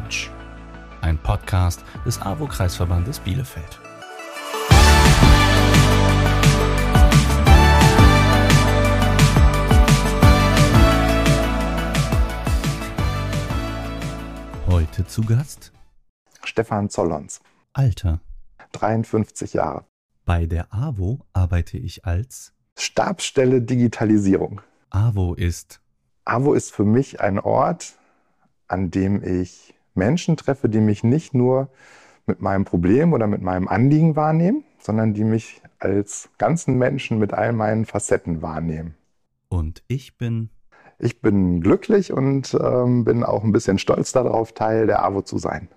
Mensch. Ein Podcast des AWO-Kreisverbandes Bielefeld. Heute zu Gast Stefan Zollons, Alter. 53 Jahre. Bei der AWO arbeite ich als Stabsstelle Digitalisierung. AWO ist AWO ist für mich ein Ort, an dem ich Menschen treffe, die mich nicht nur mit meinem Problem oder mit meinem Anliegen wahrnehmen, sondern die mich als ganzen Menschen mit all meinen Facetten wahrnehmen. und ich bin Ich bin glücklich und ähm, bin auch ein bisschen stolz darauf, Teil der AWO zu sein.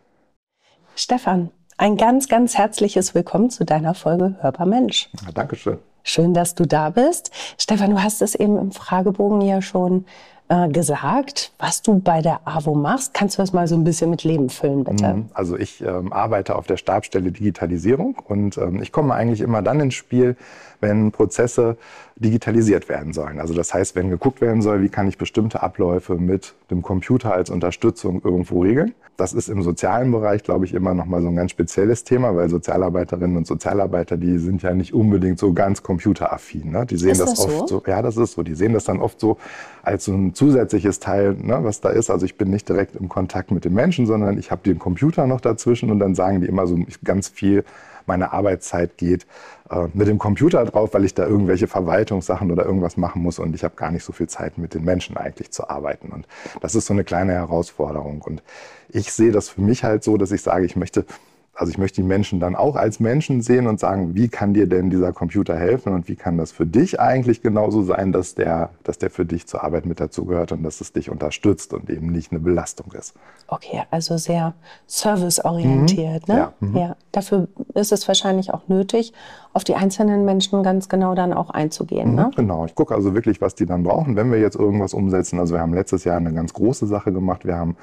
Stefan, ein ganz, ganz herzliches Willkommen zu deiner Folge Hörbar Mensch. Ja, Dankeschön. Schön, dass du da bist. Stefan, du hast es eben im Fragebogen ja schon äh, gesagt, was du bei der AWO machst. Kannst du das mal so ein bisschen mit Leben füllen, bitte? Mhm. Also ich ähm, arbeite auf der Stabsstelle Digitalisierung und ähm, ich komme eigentlich immer dann ins Spiel, wenn Prozesse digitalisiert werden sollen. Also das heißt, wenn geguckt werden soll, wie kann ich bestimmte Abläufe mit dem Computer als Unterstützung irgendwo regeln. Das ist im sozialen Bereich, glaube ich, immer noch mal so ein ganz spezielles Thema, weil Sozialarbeiterinnen und Sozialarbeiter, die sind ja nicht unbedingt so ganz computeraffin. Ne? Die sehen das, das oft so? so. Ja, das ist so. Die sehen das dann oft so als so ein zusätzliches Teil, ne, was da ist. Also ich bin nicht direkt im Kontakt mit den Menschen, sondern ich habe den Computer noch dazwischen und dann sagen die immer so ganz viel, meine Arbeitszeit geht äh, mit dem Computer drauf, weil ich da irgendwelche Verwaltungssachen oder irgendwas machen muss und ich habe gar nicht so viel Zeit mit den Menschen eigentlich zu arbeiten. Und das ist so eine kleine Herausforderung. Und ich sehe das für mich halt so, dass ich sage, ich möchte also ich möchte die Menschen dann auch als Menschen sehen und sagen, wie kann dir denn dieser Computer helfen und wie kann das für dich eigentlich genauso sein, dass der, dass der für dich zur Arbeit mit dazugehört und dass es dich unterstützt und eben nicht eine Belastung ist. Okay, also sehr serviceorientiert. Ne? Ja, mhm. ja. Dafür ist es wahrscheinlich auch nötig, auf die einzelnen Menschen ganz genau dann auch einzugehen. Ne? Genau, ich gucke also wirklich, was die dann brauchen, wenn wir jetzt irgendwas umsetzen. Also wir haben letztes Jahr eine ganz große Sache gemacht. Wir haben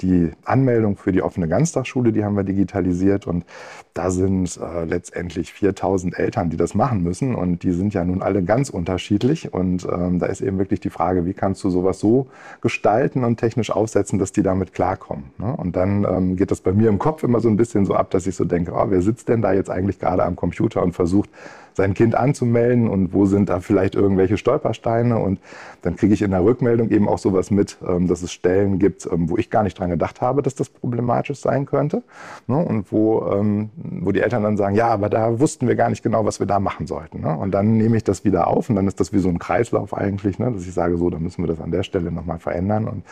die Anmeldung für die offene Ganztagsschule, die haben wir digitalisiert und da sind äh, letztendlich 4000 Eltern, die das machen müssen und die sind ja nun alle ganz unterschiedlich und ähm, da ist eben wirklich die Frage, wie kannst du sowas so gestalten und technisch aufsetzen, dass die damit klarkommen. Ne? Und dann ähm, geht das bei mir im Kopf immer so ein bisschen so ab, dass ich so denke, oh, wer sitzt denn da jetzt eigentlich gerade am Computer und versucht, sein Kind anzumelden und wo sind da vielleicht irgendwelche Stolpersteine und dann kriege ich in der Rückmeldung eben auch sowas mit, ähm, dass es Stellen gibt, ähm, wo ich gar nicht dran gedacht habe, dass das problematisch sein könnte ne? und wo, ähm, wo die Eltern dann sagen, ja, aber da wussten wir gar nicht genau, was wir da machen sollten. Ne? Und dann nehme ich das wieder auf und dann ist das wie so ein Kreislauf eigentlich, ne? dass ich sage, so, dann müssen wir das an der Stelle nochmal verändern und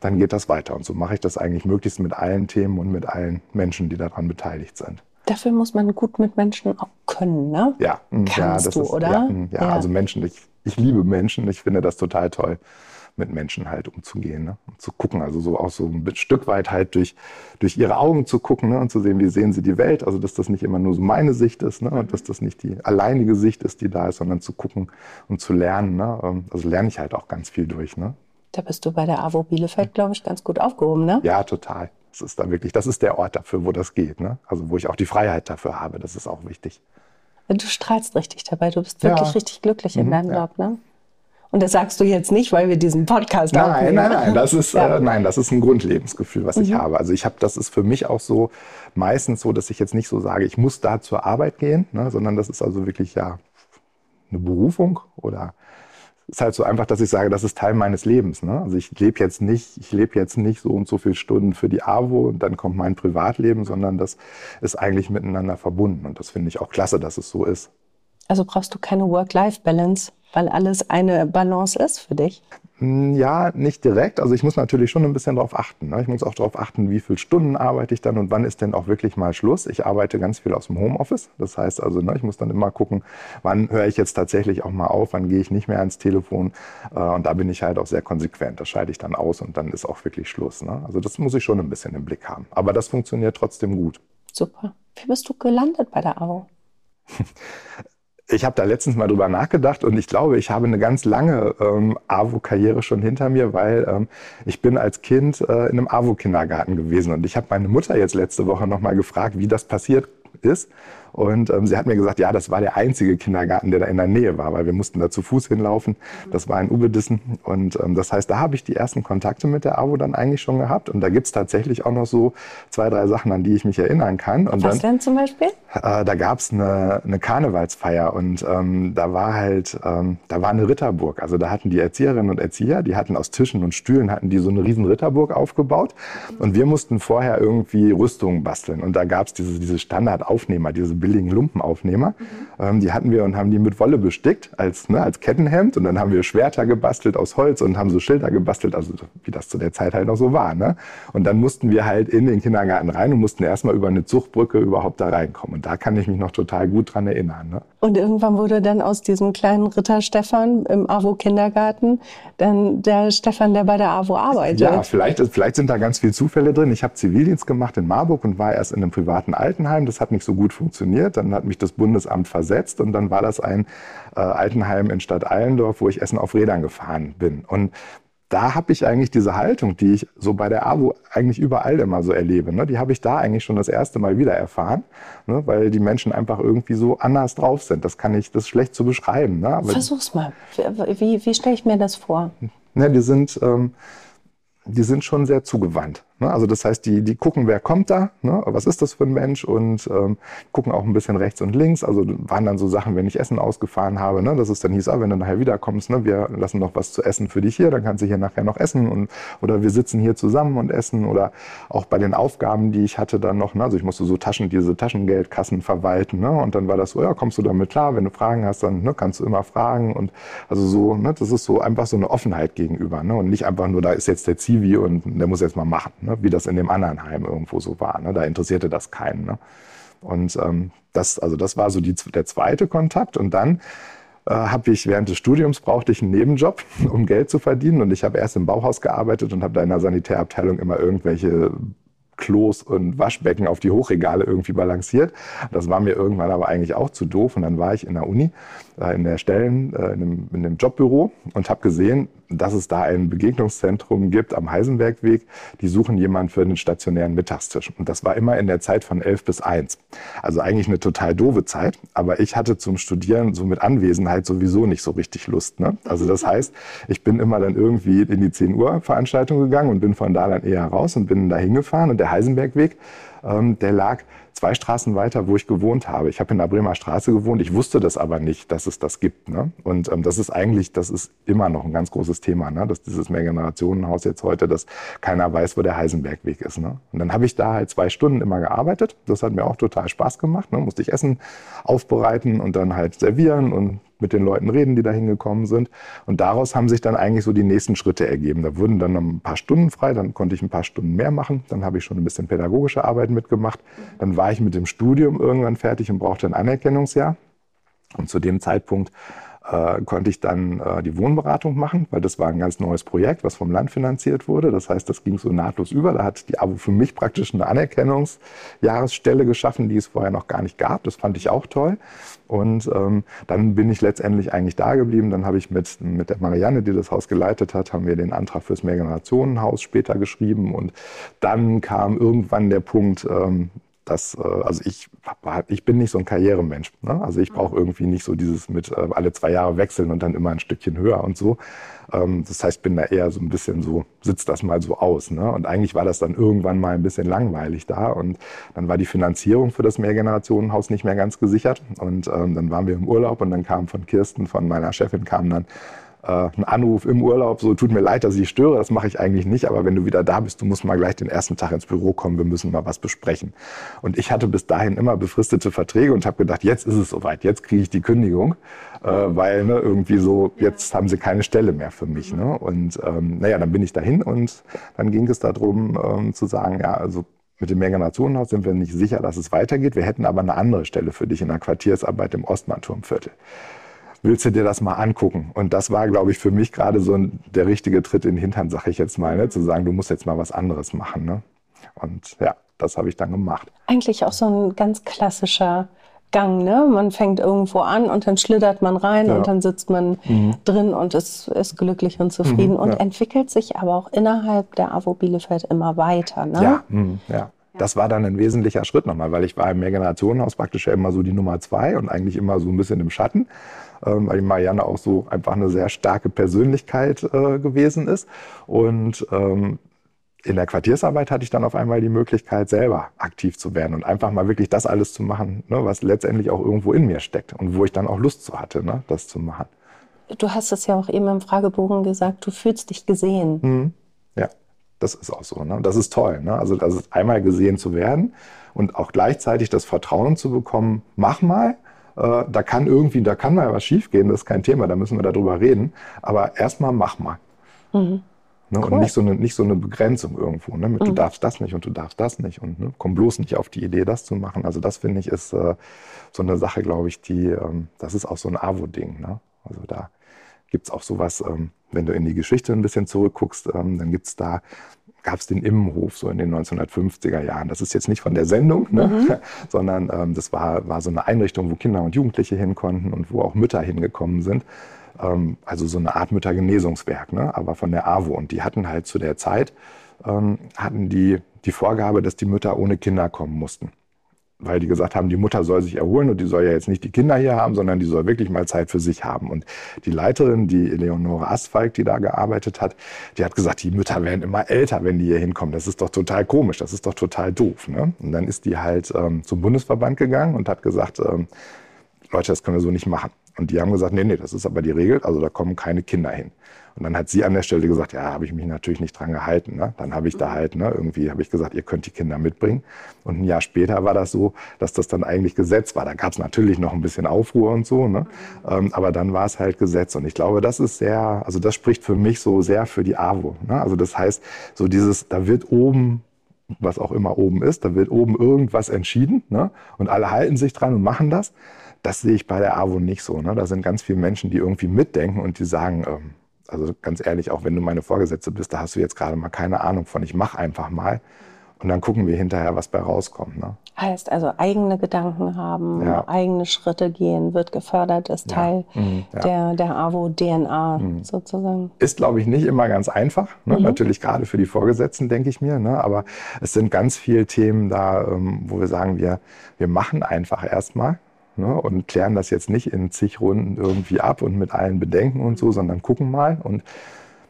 dann geht das weiter. Und so mache ich das eigentlich möglichst mit allen Themen und mit allen Menschen, die daran beteiligt sind. Dafür muss man gut mit Menschen auch können. Ne? Ja, mm, Kannst ja, das du, ist, oder? Ja, mm, ja, Ja. also Menschen, ich, ich liebe Menschen. Ich finde das total toll, mit Menschen halt umzugehen ne? und zu gucken. Also so auch so ein Stück weit halt durch, durch ihre Augen zu gucken ne? und zu sehen, wie sehen sie die Welt. Also dass das nicht immer nur so meine Sicht ist ne? und dass das nicht die alleinige Sicht ist, die da ist, sondern zu gucken und zu lernen. Ne? Ähm, Also lerne ich halt auch ganz viel durch. Ne? Da bist du bei der AWO Bielefeld, glaube ich, ganz gut aufgehoben. Ne? Ja, total. Das ist da wirklich, das ist der Ort dafür, wo das geht. Ne? Also wo ich auch die Freiheit dafür habe. Das ist auch wichtig. Du strahlst richtig dabei. Du bist wirklich Ja. richtig glücklich in Mhm, deinem ja. Job. Ne? Und das sagst du jetzt nicht, weil wir diesen Podcast Nein, aufnehmen. nein, nein, das ist, Ja. äh, nein, das ist ein Grundlebensgefühl, was ich habe. Also ich habe, das ist für mich auch so meistens so, dass ich jetzt nicht so sage, ich muss da zur Arbeit gehen, ne, sondern das ist also wirklich ja eine Berufung oder ist halt so einfach, dass ich sage, das ist Teil meines Lebens. Ne? Also ich lebe jetzt nicht, ich lebe jetzt nicht so und so viele Stunden für die AWO und dann kommt mein Privatleben, sondern das ist eigentlich miteinander verbunden und das finde ich auch klasse, dass es so ist. Also brauchst du keine Work-Life-Balance, weil alles eine Balance ist für dich. Mm, Ja, nicht direkt. Also ich muss natürlich schon ein bisschen darauf achten. Ne? Ich muss auch darauf achten, wie viele Stunden arbeite ich dann und wann ist denn auch wirklich mal Schluss. Ich arbeite ganz viel aus dem Homeoffice. Das heißt also, ne, ich muss dann immer gucken, wann höre ich jetzt tatsächlich auch mal auf, wann gehe ich nicht mehr ans Telefon. Äh, Und da bin ich halt auch sehr konsequent. Das schalte ich dann aus und dann ist auch wirklich Schluss. Ne? Also das muss ich schon ein bisschen im Blick haben. Aber das funktioniert trotzdem gut. Super. Wie bist du gelandet bei der AWO? Ich habe da letztens mal drüber nachgedacht und ich glaube, ich habe eine ganz lange ähm, AWO-Karriere schon hinter mir, weil ähm, ich bin als Kind äh, in einem AWO-Kindergarten gewesen und ich habe meine Mutter jetzt letzte Woche nochmal gefragt, wie das passiert ist. Und ähm, sie hat mir gesagt, ja, das war der einzige Kindergarten, der da in der Nähe war, weil wir mussten da zu Fuß hinlaufen. Das war in Ubedissen. Und ähm, das heißt, da habe ich die ersten Kontakte mit der AWO dann eigentlich schon gehabt. Und da gibt's tatsächlich auch noch so zwei, drei Sachen, an die ich mich erinnern kann. Und Was dann, denn zum Beispiel? äh, da gab's eine, eine Karnevalsfeier und ähm, da war halt, ähm, da war eine Ritterburg. Also da hatten die Erzieherinnen und Erzieher, die hatten aus Tischen und Stühlen, hatten die so eine riesen Ritterburg aufgebaut. Und wir mussten vorher irgendwie Rüstungen basteln. Und da gab's diese, diese Standardaufnehmer, diese billigen Lumpenaufnehmer. Ähm, die hatten wir und haben die mit Wolle bestickt als, ne, als Kettenhemd. Und dann haben wir Schwerter gebastelt aus Holz und haben so Schilder gebastelt, also wie das zu der Zeit halt noch so war. Ne? Und dann mussten wir halt in den Kindergarten rein und mussten erstmal über eine Zuchtbrücke überhaupt da reinkommen. Und da kann ich mich noch total gut dran erinnern. Ne? Und irgendwann wurde dann aus diesem kleinen Ritter Stefan im AWO-Kindergarten dann der Stefan, der bei der AWO arbeitet. Ja, vielleicht, vielleicht sind da ganz viele Zufälle drin. Ich habe Zivildienst gemacht in Marburg und war erst in einem privaten Altenheim. Das hat nicht so gut funktioniert. Dann hat mich das Bundesamt versetzt und dann war das ein äh, Altenheim in Stadt Allendorf, wo ich Essen auf Rädern gefahren bin. Und da habe ich eigentlich diese Haltung, die ich so bei der AWO eigentlich überall immer so erlebe, ne, die habe ich da eigentlich schon das erste Mal wieder erfahren, ne, weil die Menschen einfach irgendwie so anders drauf sind. Das kann ich, das ist schlecht zu beschreiben. Ne, Versuch's mal. Wie, wie stelle ich mir das vor? ne, die sind, ähm, die sind schon sehr zugewandt. Ne? Also das heißt, die, die gucken, wer kommt da, ne? was ist das für ein Mensch und ähm, gucken auch ein bisschen rechts und links. Also waren dann so Sachen, wenn ich Essen ausgefahren habe, ne? dass es dann hieß, ah, wenn du nachher wiederkommst, ne? wir lassen noch was zu essen für dich hier, dann kannst du hier nachher noch essen und oder wir sitzen hier zusammen und essen oder auch bei den Aufgaben, die ich hatte dann noch, ne? also ich musste so Taschen, diese Taschengeldkassen verwalten ne? und dann war das so, ja, kommst du damit klar, wenn du Fragen hast, dann ne, kannst du immer fragen und also so, ne? das ist so einfach so eine Offenheit gegenüber ne? und nicht einfach nur, da ist jetzt der Zivi und der muss jetzt mal machen. Ne? Wie das in dem anderen Heim irgendwo so war. Ne? Da interessierte das keinen. Ne? Und ähm, das, also das war so die, der zweite Kontakt. Und dann äh, habe ich während des Studiums brauchte ich einen Nebenjob, um Geld zu verdienen. Und ich habe erst im Bauhaus gearbeitet und habe da in der Sanitärabteilung immer irgendwelche Klos und Waschbecken auf die Hochregale irgendwie balanciert. Das war mir irgendwann aber eigentlich auch zu doof. Und dann war ich in der Uni, äh, in der Stellen, äh, in, einem, in einem Jobbüro und habe gesehen, dass es da ein Begegnungszentrum gibt am Heisenbergweg. Die suchen jemanden für den stationären Mittagstisch. Und das war immer in der Zeit von 11 bis 1. Also eigentlich eine total doofe Zeit. Aber ich hatte zum Studieren so mit Anwesenheit sowieso nicht so richtig Lust. Ne? Also das heißt, ich bin immer dann irgendwie in die 10 Uhr Veranstaltung gegangen und bin von da dann eher raus und bin da hingefahren. Und der Heisenbergweg, ähm, der lag zwei Straßen weiter, wo ich gewohnt habe. Ich habe in der Bremer Straße gewohnt. Ich wusste das aber nicht, dass es das gibt. Ne? Und ähm, das ist eigentlich, das ist immer noch ein ganz großes Thema, ne? dass dieses Mehrgenerationenhaus jetzt heute, dass keiner weiß, wo der Heisenbergweg ist. Ne? Und dann habe ich da halt zwei Stunden immer gearbeitet. Das hat mir auch total Spaß gemacht. Ne? Musste ich Essen aufbereiten und dann halt servieren und mit den Leuten reden, die da hingekommen sind. Und daraus haben sich dann eigentlich so die nächsten Schritte ergeben. Da wurden dann ein paar Stunden frei, dann konnte ich ein paar Stunden mehr machen. Dann habe ich schon ein bisschen pädagogische Arbeit mitgemacht. Dann war ich mit dem Studium irgendwann fertig und brauchte ein Anerkennungsjahr. Und zu dem Zeitpunkt äh, konnte ich dann äh, die Wohnberatung machen, weil das war ein ganz neues Projekt, was vom Land finanziert wurde. Das heißt, das ging so nahtlos über. Da hat die AWO für mich praktisch eine Anerkennungsjahresstelle geschaffen, die es vorher noch gar nicht gab. Das fand ich auch toll. Und ähm, dann bin ich letztendlich eigentlich da geblieben. Dann habe ich mit, mit der Marianne, die das Haus geleitet hat, haben wir den Antrag fürs Mehrgenerationenhaus später geschrieben. Und dann kam irgendwann der Punkt, ähm, das, äh, also ich, ich bin nicht so ein Karrieremensch. Ne? Also ich brauche irgendwie nicht so dieses mit äh, alle zwei Jahre wechseln und dann immer ein Stückchen höher und so. Ähm, das heißt, ich bin da eher so ein bisschen so, sitzt das mal so aus. Ne? Und eigentlich war das dann irgendwann mal ein bisschen langweilig da. Und dann war die Finanzierung für das Mehrgenerationenhaus nicht mehr ganz gesichert. Und ähm, dann waren wir im Urlaub und dann kam von Kirsten, von meiner Chefin, kam dann, ein Anruf im Urlaub, so tut mir leid, dass ich störe, das mache ich eigentlich nicht, aber wenn du wieder da bist, du musst mal gleich den ersten Tag ins Büro kommen, wir müssen mal was besprechen. Und ich hatte bis dahin immer befristete Verträge und habe gedacht, jetzt ist es soweit, jetzt kriege ich die Kündigung, äh, weil ne, irgendwie so, jetzt haben sie keine Stelle mehr für mich. Ne? Und ähm, naja, dann bin ich dahin und dann ging es darum ähm, zu sagen, ja, also mit dem Mehrgenerationenhaus sind wir nicht sicher, dass es weitergeht. Wir hätten aber eine andere Stelle für dich in der Quartiersarbeit im Ostmannturmviertel willst du dir das mal angucken? Und das war, glaube ich, für mich gerade so ein, der richtige Tritt in den Hintern, sag ich jetzt mal, ne? zu sagen, du musst jetzt mal was anderes machen. Ne? Und ja, das habe ich dann gemacht. Eigentlich auch so ein ganz klassischer Gang, ne? Man fängt irgendwo an und dann schlittert man rein ja. und dann sitzt man mhm. drin und ist, ist glücklich und zufrieden mhm, und ja. entwickelt sich aber auch innerhalb der AWO Bielefeld immer weiter, ne? Ja, mhm, ja. Das war dann ein wesentlicher Schritt nochmal, weil ich war im Mehrgenerationenhaus praktisch ja immer so die Nummer zwei und eigentlich immer so ein bisschen im Schatten, ähm, weil die Marianne auch so einfach eine sehr starke Persönlichkeit äh, gewesen ist. Und ähm, in der Quartiersarbeit hatte ich dann auf einmal die Möglichkeit, selber aktiv zu werden und einfach mal wirklich das alles zu machen, ne, was letztendlich auch irgendwo in mir steckt und wo ich dann auch Lust zu hatte, ne, das zu machen. Du hast es ja auch eben im Fragebogen gesagt, du fühlst dich gesehen. Mhm. Ja, das ist auch so. Ne? Das ist toll. Ne? Also das ist einmal gesehen zu werden und auch gleichzeitig das Vertrauen zu bekommen, mach mal. Äh, da kann irgendwie, da kann mal was schiefgehen, das ist kein Thema, da müssen wir darüber reden. Aber erstmal mach mal. Mhm. Ne? Cool. Und nicht so, eine, nicht so eine Begrenzung irgendwo. Ne? Mit, mhm. Du darfst das nicht und du darfst das nicht. Und ne? komm bloß nicht auf die Idee, das zu machen. Also das finde ich ist äh, so eine Sache, glaube ich, die, ähm, das ist auch so ein AWO-Ding. Ne? Also da gibt es auch sowas, ähm, wenn du in die Geschichte ein bisschen zurückguckst, ähm, dann gibt es da gab es den Immenhof so in den 1950er Jahren. Das ist jetzt nicht von der Sendung, ne? Mhm. sondern ähm, das war, war so eine Einrichtung, wo Kinder und Jugendliche hin konnten und wo auch Mütter hingekommen sind. Ähm, also so eine Art Müttergenesungswerk, ne? aber von der AWO. Und die hatten halt zu der Zeit, ähm, hatten die die Vorgabe, dass die Mütter ohne Kinder kommen mussten weil die gesagt haben, die Mutter soll sich erholen und die soll ja jetzt nicht die Kinder hier haben, sondern die soll wirklich mal Zeit für sich haben. Und die Leiterin, die Eleonore Asfalk, die da gearbeitet hat, die hat gesagt, die Mütter werden immer älter, wenn die hier hinkommen. Das ist doch total komisch, das ist doch total doof. Ne? Und dann ist die halt ähm, zum Bundesverband gegangen und hat gesagt, ähm, Leute, das können wir so nicht machen. Und die haben gesagt, nee, nee, das ist aber die Regel, also da kommen keine Kinder hin. Und dann hat sie an der Stelle gesagt, ja, habe ich mich natürlich nicht dran gehalten. Ne? Dann habe ich da halt, ne, irgendwie habe ich gesagt, ihr könnt die Kinder mitbringen. Und ein Jahr später war das so, dass das dann eigentlich Gesetz war. Da gab es natürlich noch ein bisschen Aufruhr und so, ne? Ähm, aber dann war es halt Gesetz. Und ich glaube, das ist sehr, also das spricht für mich so sehr für die AWO. Ne? Also das heißt, so dieses, da wird oben was auch immer oben ist, da wird oben irgendwas entschieden ne? und alle halten sich dran und machen das. Das sehe ich bei der AWO nicht so. Ne? Da sind ganz viele Menschen, die irgendwie mitdenken und die sagen, ähm, also ganz ehrlich, auch wenn du meine Vorgesetzte bist, da hast du jetzt gerade mal keine Ahnung von. Ich mache einfach mal und dann gucken wir hinterher, was bei rauskommt. Ne? Heißt also eigene Gedanken haben, ja. eigene Schritte gehen, wird gefördert, ist ja. Teil mhm, ja. der, der AWO-DNA mhm. sozusagen. Ist, glaube ich, nicht immer ganz einfach. Ne? Mhm. Natürlich gerade für die Vorgesetzten, denke ich mir. Ne? Aber es sind ganz viele Themen da, ähm, wo wir sagen, wir, wir machen einfach erstmal ne, und klären das jetzt nicht in zig Runden irgendwie ab und mit allen Bedenken und so, sondern gucken mal. Und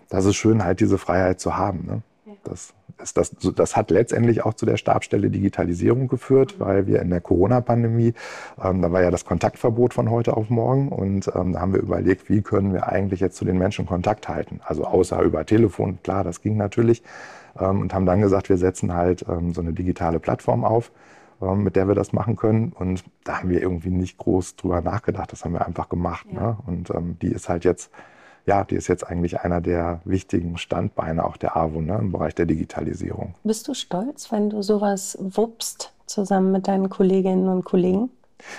das ist schön, halt diese Freiheit zu haben. Ne? Das, ist das, das hat letztendlich auch zu der Stabstelle Digitalisierung geführt, weil wir in der Corona-Pandemie, ähm, da war ja das Kontaktverbot von heute auf morgen und ähm, da haben wir überlegt, wie können wir eigentlich jetzt zu den Menschen Kontakt halten. Also außer über Telefon, klar, das ging natürlich. Ähm, und haben dann gesagt, wir setzen halt ähm, so eine digitale Plattform auf, mit der wir das machen können. Und da haben wir irgendwie nicht groß drüber nachgedacht. Das haben wir einfach gemacht. Ja. Ne? Und ähm, die ist halt jetzt, ja, die ist jetzt eigentlich einer der wichtigen Standbeine auch der AWO ne, im Bereich der Digitalisierung. Bist du stolz, wenn du sowas wuppst zusammen mit deinen Kolleginnen und Kollegen?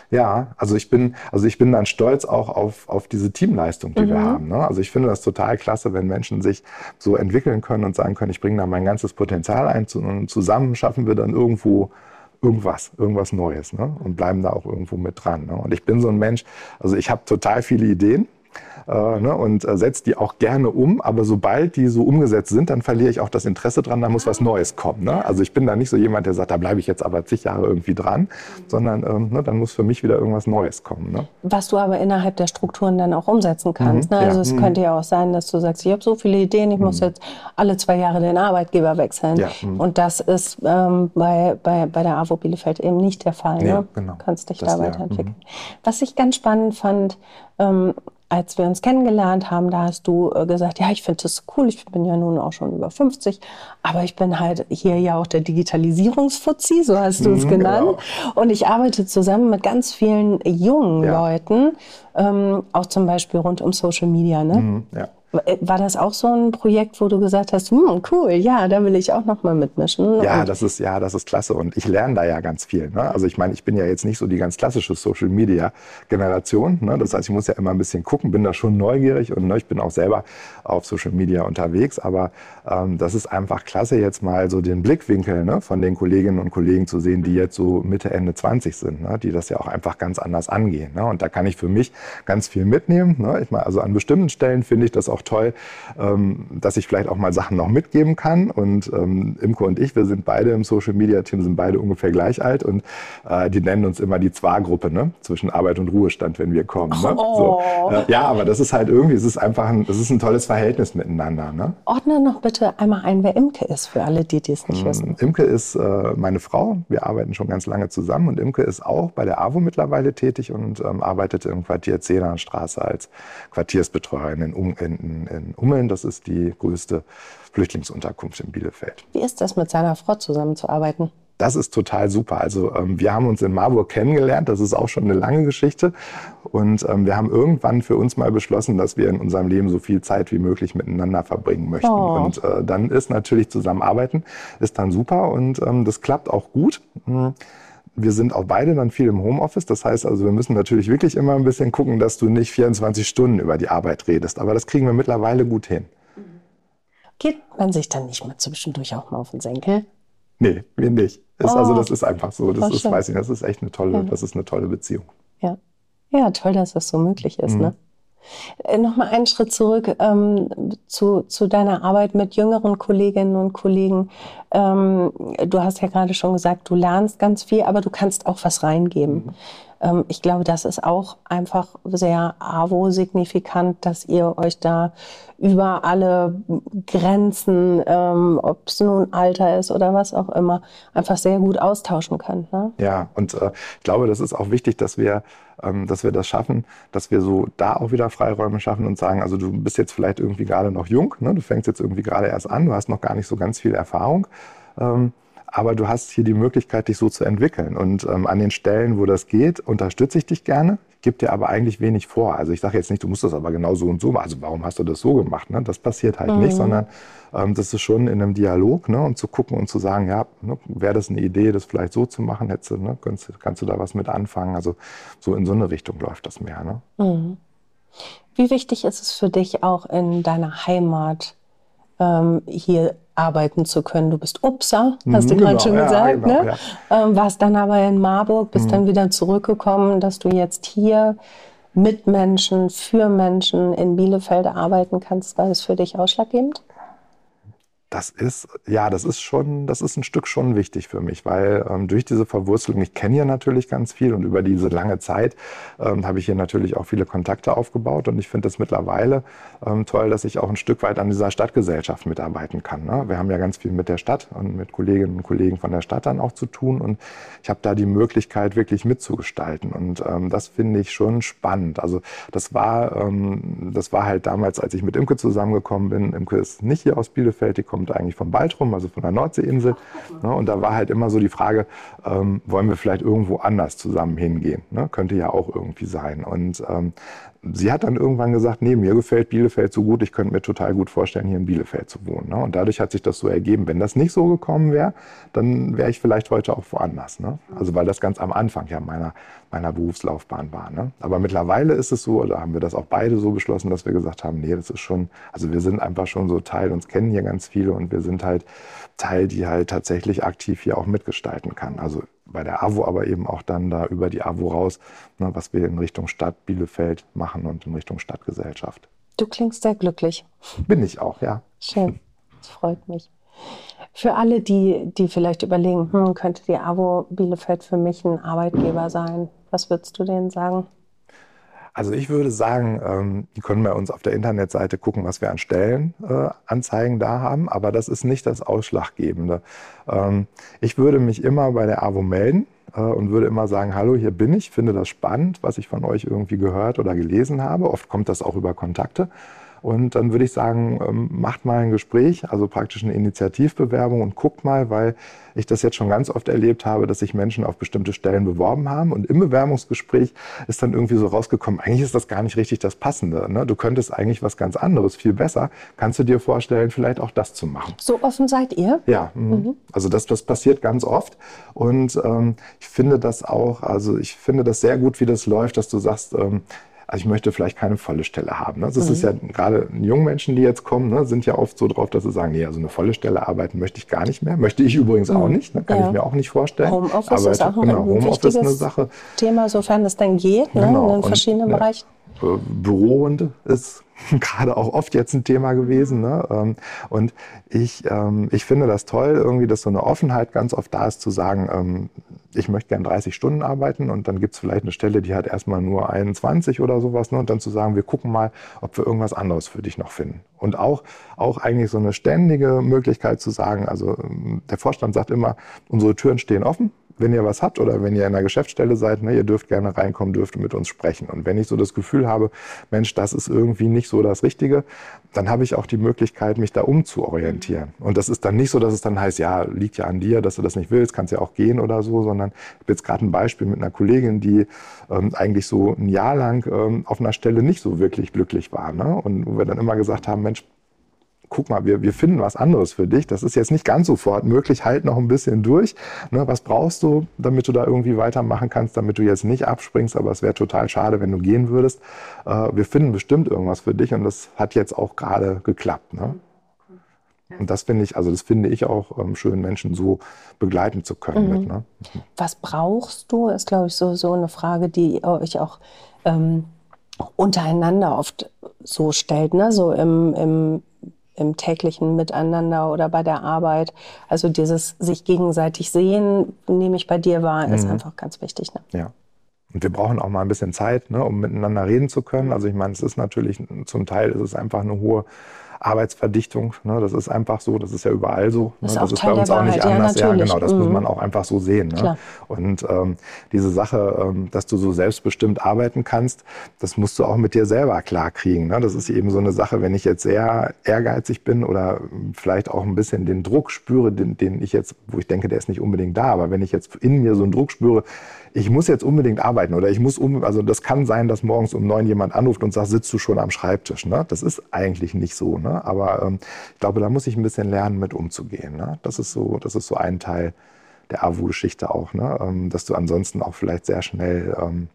Ja, also ich bin, also ich bin dann stolz auch auf, auf diese Teamleistung, die mhm. wir haben. Ne? Also ich finde das total klasse, wenn Menschen sich so entwickeln können und sagen können, ich bringe da mein ganzes Potenzial ein und zusammen schaffen wir dann irgendwo irgendwas, irgendwas Neues ne? und bleiben da auch irgendwo mit dran. Ne? Und ich bin so ein Mensch, also ich habe total viele Ideen äh, ne, und äh, setze die auch gerne um. Aber sobald die so umgesetzt sind, dann verliere ich auch das Interesse dran, da muss was Neues kommen. Ne? Also ich bin da nicht so jemand, der sagt, da bleibe ich jetzt aber zig Jahre irgendwie dran, sondern ähm, ne, dann muss für mich wieder irgendwas Neues kommen. Ne? Was du aber innerhalb der Strukturen dann auch umsetzen kannst. Mhm, ne? Also ja. es mhm. könnte ja auch sein, dass du sagst, ich habe so viele Ideen, ich mhm. muss jetzt alle zwei Jahre den Arbeitgeber wechseln. Ja. Mhm. Und das ist ähm, bei, bei, bei der AWO Bielefeld eben nicht der Fall. Ja, ne? genau. Du kannst dich das, da weiterentwickeln. Mhm. Was ich ganz spannend fand, ähm, als wir uns kennengelernt haben, da hast du äh, gesagt, ja, ich finde das cool, ich bin ja nun auch schon über 50, aber ich bin halt hier ja auch der Digitalisierungsfuzzi, so hast du es mhm, genannt. Genau. Und ich arbeite zusammen mit ganz vielen jungen ja. Leuten, ähm, auch zum Beispiel rund um Social Media. Ne? Mhm, ja. Äh, war das auch so ein Projekt, wo du gesagt hast, hm, cool, ja, da will ich auch noch mal mitmischen? Ja, das ist ja, das ist klasse und ich lerne da ja ganz viel. Ne? Also ich meine, ich bin ja jetzt nicht so die ganz klassische Social Media Generation. Ne? Das heißt, ich muss ja immer ein bisschen gucken, bin da schon neugierig und ne, ich bin auch selber auf Social Media unterwegs. Aber ähm, das ist einfach klasse, jetzt mal so den Blickwinkel ne, von den Kolleginnen und Kollegen zu sehen, die jetzt so Mitte Ende 20 sind, ne? die das ja auch einfach ganz anders angehen. Ne? Und da kann ich für mich ganz viel mitnehmen. Ne? Ich meine, also an bestimmten Stellen finde ich das auch auch toll, ähm, dass ich vielleicht auch mal Sachen noch mitgeben kann. Und ähm, Imke und ich, wir sind beide im Social Media Team, sind beide ungefähr gleich alt und äh, die nennen uns immer die Zwar-Gruppe, ne? zwischen Arbeit und Ruhestand, wenn wir kommen. Ne? Oh. So, äh, ja, aber das ist halt irgendwie, es ist einfach ein, es ist ein tolles Verhältnis miteinander. Ne? Ordne noch bitte einmal ein, wer Imke ist, für alle, die es nicht mm, wissen. Imke ist äh, meine Frau. Wir arbeiten schon ganz lange zusammen und Imke ist auch bei der AWO mittlerweile tätig und ähm, arbeitet im Quartier Zehnernstraße als Quartiersbetreuerin in, um, in, in Ummeln. Das ist die größte Flüchtlingsunterkunft in Bielefeld. Wie ist das, mit seiner Frau zusammenzuarbeiten? Das ist total super. Also ähm, wir haben uns in Marburg kennengelernt. Das ist auch schon eine lange Geschichte. Und ähm, wir haben irgendwann für uns mal beschlossen, dass wir in unserem Leben so viel Zeit wie möglich miteinander verbringen möchten. Oh. Und äh, dann ist natürlich Zusammenarbeiten ist dann super und ähm, das klappt auch gut. Mhm. Wir sind auch beide dann viel im Homeoffice. Das heißt also, wir müssen natürlich wirklich immer ein bisschen gucken, dass du nicht 24 Stunden über die Arbeit redest. Aber das kriegen wir mittlerweile gut hin. Geht man sich dann nicht mal zwischendurch auch mal auf den Senkel? Nee, wir nicht. Ist, oh. Also das ist einfach so. Das ist, weiß ich, das ist echt eine tolle, ja. das ist eine tolle Beziehung. Ja. Ja, toll, dass das so möglich ist. Mhm. Ne? Äh, Nochmal einen Schritt zurück ähm, zu, zu deiner Arbeit mit jüngeren Kolleginnen und Kollegen. Ähm, du hast ja gerade schon gesagt, du lernst ganz viel, aber du kannst auch was reingeben. Mhm. Ähm, ich glaube, das ist auch einfach sehr AWO-signifikant, dass ihr euch da über alle Grenzen, ähm, ob es nun Alter ist oder was auch immer, einfach sehr gut austauschen könnt. Ne? Ja, und äh, ich glaube, das ist auch wichtig, dass wir ähm, dass wir das schaffen, dass wir so da auch wieder Freiräume schaffen und sagen, also du bist jetzt vielleicht irgendwie gerade noch jung, ne? du fängst jetzt irgendwie gerade erst an, du hast noch gar nicht so ganz viel Erfahrung. Ähm, aber du hast hier die Möglichkeit, dich so zu entwickeln. Und ähm, an den Stellen, wo das geht, unterstütze ich dich gerne, gebe dir aber eigentlich wenig vor. Also ich sage jetzt nicht, du musst das aber genau so und so machen. Also warum hast du das so gemacht? Ne? Das passiert halt mhm. nicht, sondern ähm, das ist schon in einem Dialog ne? und zu gucken und zu sagen, ja, ne, wäre das eine Idee, das vielleicht so zu machen, hättest, ne? kannst, kannst, du da was mit anfangen? Also so in so eine Richtung läuft das mehr. Ne? Mhm. Wie wichtig ist es für dich auch in deiner Heimat ähm, hier arbeiten zu können. Du bist Upsa, hast du mhm, genau, gerade schon gesagt, ja, genau, ne? Ja. Ähm, warst dann aber in Marburg, bist mhm. dann wieder zurückgekommen, dass du jetzt hier mit Menschen, für Menschen in Bielefeld arbeiten kannst. War das für dich ausschlaggebend? Das ist, ja, das ist schon, das ist ein Stück schon wichtig für mich, weil ähm, durch diese Verwurzelung, ich kenne hier natürlich ganz viel und über diese lange Zeit ähm, habe ich hier natürlich auch viele Kontakte aufgebaut und ich finde es mittlerweile ähm, toll, dass ich auch ein Stück weit an dieser Stadtgesellschaft mitarbeiten kann. Ne? Wir haben ja ganz viel mit der Stadt und mit Kolleginnen und Kollegen von der Stadt dann auch zu tun und ich habe da die Möglichkeit, wirklich mitzugestalten und ähm, das finde ich schon spannend. Also das war, ähm, das war halt damals, als ich mit Imke zusammengekommen bin. Imke ist nicht hier aus Bielefeld, die kommt kommt eigentlich vom Baltrum, also von der Nordseeinsel. Ne, und da war halt immer so die Frage, ähm, wollen wir vielleicht irgendwo anders zusammen hingehen? Ne? Könnte ja auch irgendwie sein. Und ähm, sie hat dann irgendwann gesagt, nee, mir gefällt Bielefeld so gut, ich könnte mir total gut vorstellen, hier in Bielefeld zu wohnen. Ne? Und dadurch hat sich das so ergeben. Wenn das nicht so gekommen wäre, dann wäre ich vielleicht heute auch woanders. Ne? Also weil das ganz am Anfang ja meiner, meiner Berufslaufbahn war. Ne? Aber mittlerweile ist es so, oder haben wir das auch beide so beschlossen, dass wir gesagt haben, nee, das ist schon, also wir sind einfach schon so Teil, uns kennen hier ganz viele und wir sind halt Teil, die halt tatsächlich aktiv hier auch mitgestalten kann. Also bei der AWO, aber eben auch dann da über die AWO raus, ne, was wir in Richtung Stadt Bielefeld machen und in Richtung Stadtgesellschaft. Du klingst sehr glücklich. Bin ich auch, ja. Schön, das freut mich. Für alle, die, die vielleicht überlegen, hm, könnte die AWO Bielefeld für mich ein Arbeitgeber sein, was würdest du denen sagen? Also ich würde sagen, ähm, die können bei uns auf der Internetseite gucken, was wir an Stellenanzeigen äh, da haben, aber das ist nicht das Ausschlaggebende. Ähm, ich würde mich immer bei der AWO melden äh, und würde immer sagen, hallo, hier bin ich, finde das spannend, was ich von euch irgendwie gehört oder gelesen habe. Oft kommt das auch über Kontakte. Und dann würde ich sagen, ähm, macht mal ein Gespräch, also praktisch eine Initiativbewerbung und guckt mal, weil ich das jetzt schon ganz oft erlebt habe, dass sich Menschen auf bestimmte Stellen beworben haben und im Bewerbungsgespräch ist dann irgendwie so rausgekommen, eigentlich ist das gar nicht richtig das Passende. Ne? Du könntest eigentlich was ganz anderes, viel besser. Kannst du dir vorstellen, vielleicht auch das zu machen? So offen seid ihr? Ja, mhm. mhm. also das, das passiert ganz oft und ähm, ich finde das auch, also ich finde das sehr gut, wie das läuft, dass du sagst, ähm, also ich möchte vielleicht keine volle Stelle haben. Ne? Das mhm. ist ja gerade jungen Menschen, die jetzt kommen, ne, sind ja oft so drauf, dass sie sagen, nee, also eine volle Stelle arbeiten möchte ich gar nicht mehr. Möchte ich übrigens mhm. auch nicht, ne? kann ja. ich mir auch nicht vorstellen. Homeoffice ist auch genau, ein Homeoffice eine Sache. Thema, sofern es dann geht, ne? genau. in den verschiedenen Und, Bereichen. Bürohunde ist gerade auch oft jetzt ein Thema gewesen. Ne? Ähm, und ich, ähm, ich finde das toll, irgendwie, dass so eine Offenheit ganz oft da ist, zu sagen, ähm, ich möchte gern 30 Stunden arbeiten und dann gibt es vielleicht eine Stelle, die hat erstmal nur 21 oder sowas. Ne? Und dann zu sagen, wir gucken mal, ob wir irgendwas anderes für dich noch finden. Und auch, auch eigentlich so eine ständige Möglichkeit zu sagen, also der Vorstand sagt immer, unsere Türen stehen offen wenn ihr was habt oder wenn ihr in einer Geschäftsstelle seid, ne, ihr dürft gerne reinkommen, dürft mit uns sprechen. Und wenn ich so das Gefühl habe, Mensch, das ist irgendwie nicht so das Richtige, dann habe ich auch die Möglichkeit, mich da umzuorientieren. Und das ist dann nicht so, dass es dann heißt, ja, liegt ja an dir, dass du das nicht willst, kannst ja auch gehen oder so, sondern ich habe jetzt gerade ein Beispiel mit einer Kollegin, die ähm, eigentlich so ein Jahr lang ähm, auf einer Stelle nicht so wirklich glücklich war. Ne? Und wo wir dann immer gesagt haben, Mensch, guck mal, wir, wir finden was anderes für dich. Das ist jetzt nicht ganz sofort möglich, halt noch ein bisschen durch. Ne, was brauchst du, damit du da irgendwie weitermachen kannst, damit du jetzt nicht abspringst, aber es wäre total schade, wenn du gehen würdest. Äh, wir finden bestimmt irgendwas für dich und das hat jetzt auch gerade geklappt. Ne? Und das finde ich, also das finde ich auch ähm, schön, Menschen so begleiten zu können. Mhm. Mit, ne? Was brauchst du, ist, glaube ich, so, so eine Frage, die euch auch ähm, untereinander oft so stellt, ne? so im, im im täglichen Miteinander oder bei der Arbeit. Also dieses sich gegenseitig sehen, nehme ich bei dir wahr, ist mhm. einfach ganz wichtig. Ne? Ja. Und wir brauchen auch mal ein bisschen Zeit, ne, um miteinander reden zu können. Also ich meine, es ist natürlich, zum Teil ist es einfach eine hohe Arbeitsverdichtung. Ne? Das ist einfach so, das ist ja überall so. Das, ne? das ist bei uns auch nicht anders. Ja, ja genau, das mhm. muss man auch einfach so sehen. Ne? Und ähm, diese Sache, ähm, dass du so selbstbestimmt arbeiten kannst, das musst du auch mit dir selber klarkriegen. Ne? Das ist eben so eine Sache, wenn ich jetzt sehr ehrgeizig bin oder vielleicht auch ein bisschen den Druck spüre, den, den ich jetzt, wo ich denke, der ist nicht unbedingt da, aber wenn ich jetzt in mir so einen Druck spüre, ich muss jetzt unbedingt arbeiten oder ich muss um, also das kann sein, dass morgens um neun jemand anruft und sagt, sitzt du schon am Schreibtisch. Ne? Das ist eigentlich nicht so. Ne? Aber ähm, ich glaube, da muss ich ein bisschen lernen, mit umzugehen. Ne? Das ist so, das ist so ein Teil der AWU-Geschichte auch, ne? Ähm, dass du ansonsten auch vielleicht sehr schnell ähm,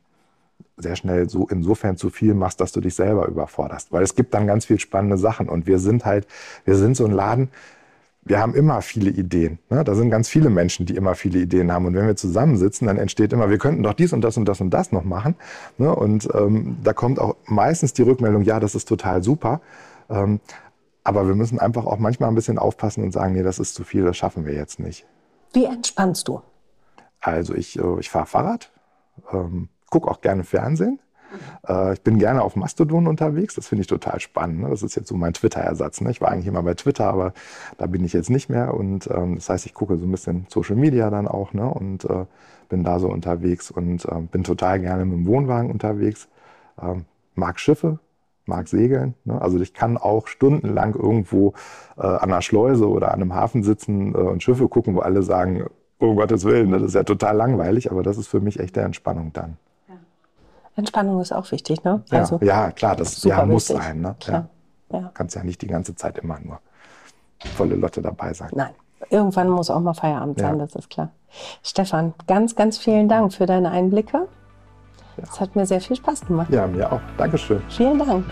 sehr schnell so insofern zu viel machst, dass du dich selber überforderst. Weil es gibt dann ganz viel spannende Sachen und wir sind halt, wir sind so ein Laden, wir haben immer viele Ideen. Ne? Da sind ganz viele Menschen, die immer viele Ideen haben. Und wenn wir zusammensitzen, dann entsteht immer, wir könnten doch dies und das und das und das noch machen. Ne? Und ähm, da kommt auch meistens die Rückmeldung, ja, das ist total super. Ähm, aber wir müssen einfach auch manchmal ein bisschen aufpassen und sagen, nee, das ist zu viel, das schaffen wir jetzt nicht. Wie entspannst du? Also ich, äh, ich fahre Fahrrad, ähm, gucke auch gerne Fernsehen. Äh, ich bin gerne auf Mastodon unterwegs, das finde ich total spannend. Ne? Das ist jetzt so mein Twitter-Ersatz. Ne? Ich war eigentlich immer bei Twitter, aber da bin ich jetzt nicht mehr. Und ähm, das heißt, ich gucke so ein bisschen Social Media dann auch ne? und äh, bin da so unterwegs und äh, bin total gerne mit dem Wohnwagen unterwegs. Ähm, mag Schiffe, mag segeln. Ne? Also ich kann auch stundenlang irgendwo äh, an einer Schleuse oder an einem Hafen sitzen äh, und Schiffe gucken, wo alle sagen, oh Gottes Willen, das ist ja total langweilig, aber das ist für mich echte Entspannung dann. Entspannung ist auch wichtig, ne? Ja, also, ja klar, das ja, muss wichtig. sein. Ne? Klar. Ja. Ja. Kannst ja nicht die ganze Zeit immer nur volle Lotte dabei sein. Nein, irgendwann muss auch mal Feierabend sein, das ist klar. Stefan, ganz, ganz vielen Dank für deine Einblicke. Es hat mir sehr viel Spaß gemacht. Ja, mir auch. Dankeschön. Vielen Dank.